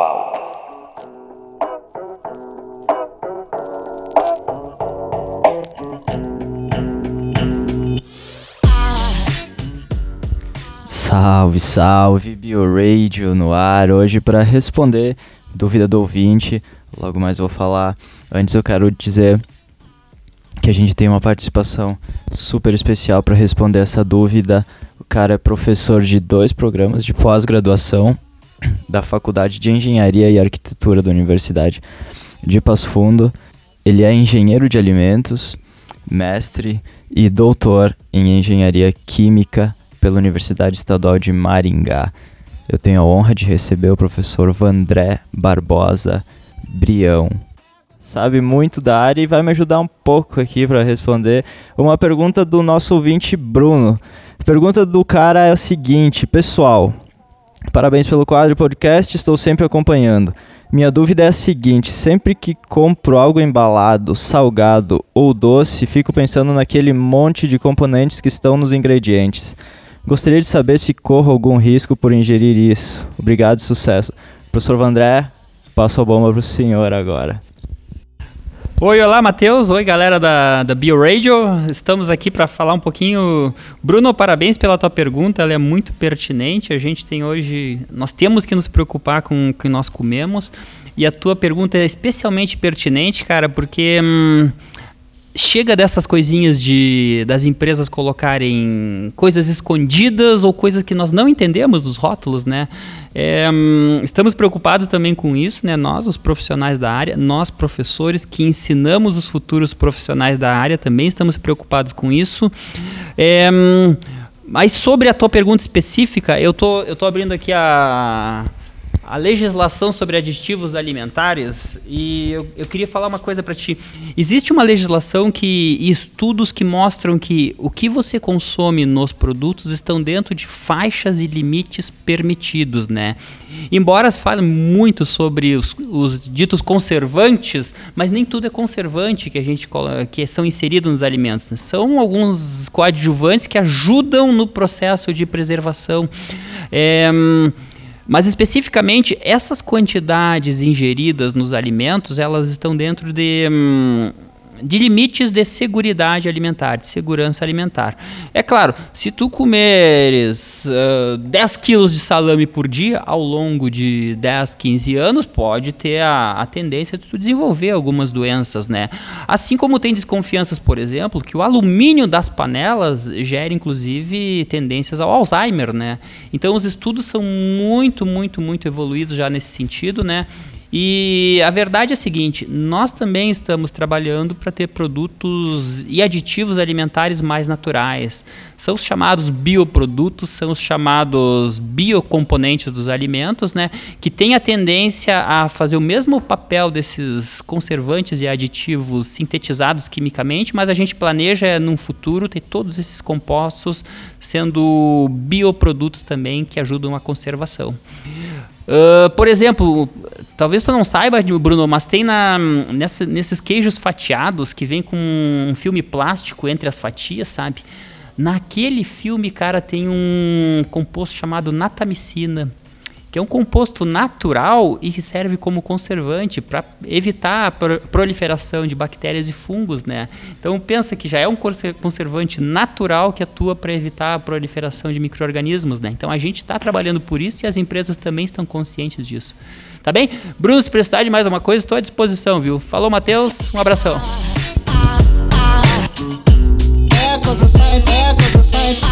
pauta. Salve, salve, BioRadio no ar, hoje para responder dúvida do ouvinte, logo mais vou falar. Antes eu quero dizer que a gente tem uma participação super especial para responder essa dúvida. O cara é professor de dois programas de pós-graduação da Faculdade de Engenharia e Arquitetura da Universidade de Passo Fundo. Ele é engenheiro de alimentos, mestre e doutor em engenharia química pela Universidade Estadual de Maringá. Eu tenho a honra de receber o professor Vandré Barbosa Brião. Sabe muito da área e vai me ajudar um pouco aqui para responder uma pergunta do nosso ouvinte Bruno. A pergunta do cara é o seguinte, pessoal. Parabéns pelo quadro podcast, estou sempre acompanhando. Minha dúvida é a seguinte: sempre que compro algo embalado, salgado ou doce, fico pensando naquele monte de componentes que estão nos ingredientes. Gostaria de saber se corro algum risco por ingerir isso. Obrigado e sucesso. Professor Vandré, passo a bomba para o senhor agora. Oi, olá, Matheus. Oi, galera da, da BioRadio. Estamos aqui para falar um pouquinho. Bruno, parabéns pela tua pergunta, ela é muito pertinente. A gente tem hoje. Nós temos que nos preocupar com o que nós comemos. E a tua pergunta é especialmente pertinente, cara, porque. Hum, chega dessas coisinhas de das empresas colocarem coisas escondidas ou coisas que nós não entendemos dos rótulos, né? É, hum, estamos preocupados também com isso, né? Nós, os profissionais da área, nós professores que ensinamos os futuros profissionais da área, também estamos preocupados com isso. É, hum, mas sobre a tua pergunta específica, eu tô, eu tô abrindo aqui a a legislação sobre aditivos alimentares e eu, eu queria falar uma coisa para ti. Existe uma legislação que estudos que mostram que o que você consome nos produtos estão dentro de faixas e limites permitidos, né? Embora se fale muito sobre os, os ditos conservantes, mas nem tudo é conservante que a gente que são inseridos nos alimentos. Né? São alguns coadjuvantes que ajudam no processo de preservação. É, mas especificamente essas quantidades ingeridas nos alimentos, elas estão dentro de hum, de limites de segurança alimentar, de segurança alimentar. É claro, se tu comeres uh, 10 quilos de salame por dia, ao longo de 10, 15 anos, pode ter a, a tendência de tu desenvolver algumas doenças, né? Assim como tem desconfianças, por exemplo, que o alumínio das panelas gera, inclusive, tendências ao Alzheimer, né? Então, os estudos são muito, muito, muito evoluídos já nesse sentido, né? E a verdade é a seguinte: nós também estamos trabalhando para ter produtos e aditivos alimentares mais naturais. São os chamados bioprodutos, são os chamados biocomponentes dos alimentos, né, que têm a tendência a fazer o mesmo papel desses conservantes e aditivos sintetizados quimicamente, mas a gente planeja num futuro ter todos esses compostos sendo bioprodutos também que ajudam a conservação. Uh, por exemplo, talvez tu não saiba, Bruno, mas tem na, nessa, nesses queijos fatiados que vem com um filme plástico entre as fatias, sabe? Naquele filme, cara, tem um composto chamado natamicina que é um composto natural e que serve como conservante para evitar a proliferação de bactérias e fungos, né? Então pensa que já é um conservante natural que atua para evitar a proliferação de microrganismos, né? Então a gente está trabalhando por isso e as empresas também estão conscientes disso. Tá bem? Bruno, se precisar de mais alguma coisa, estou à disposição, viu? Falou, Matheus. Um abração. É